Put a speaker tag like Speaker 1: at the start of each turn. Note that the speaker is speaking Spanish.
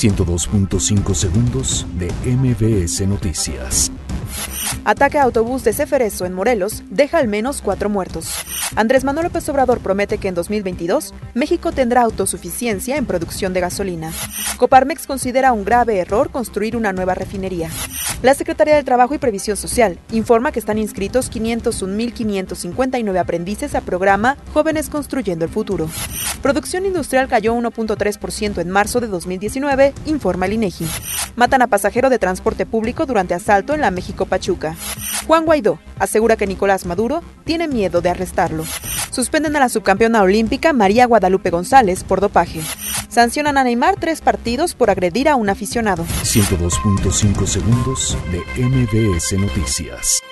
Speaker 1: 102.5 segundos de MBS Noticias.
Speaker 2: Ataque a autobús de Ceferezo en Morelos deja al menos cuatro muertos. Andrés Manuel López Obrador promete que en 2022 México tendrá autosuficiencia en producción de gasolina. Coparmex considera un grave error construir una nueva refinería. La Secretaría del Trabajo y Previsión Social informa que están inscritos 501.559 aprendices a programa Jóvenes Construyendo el Futuro. Producción industrial cayó 1.3% en marzo de 2019, informa el INEGI. Matan a pasajero de transporte público durante asalto en la México Pachuca. Juan Guaidó asegura que Nicolás Maduro tiene miedo de arrestarlo. Suspenden a la subcampeona olímpica María Guadalupe González por dopaje. Sancionan a Neymar tres partidos por agredir a un aficionado.
Speaker 1: 102.5 segundos de MBS Noticias.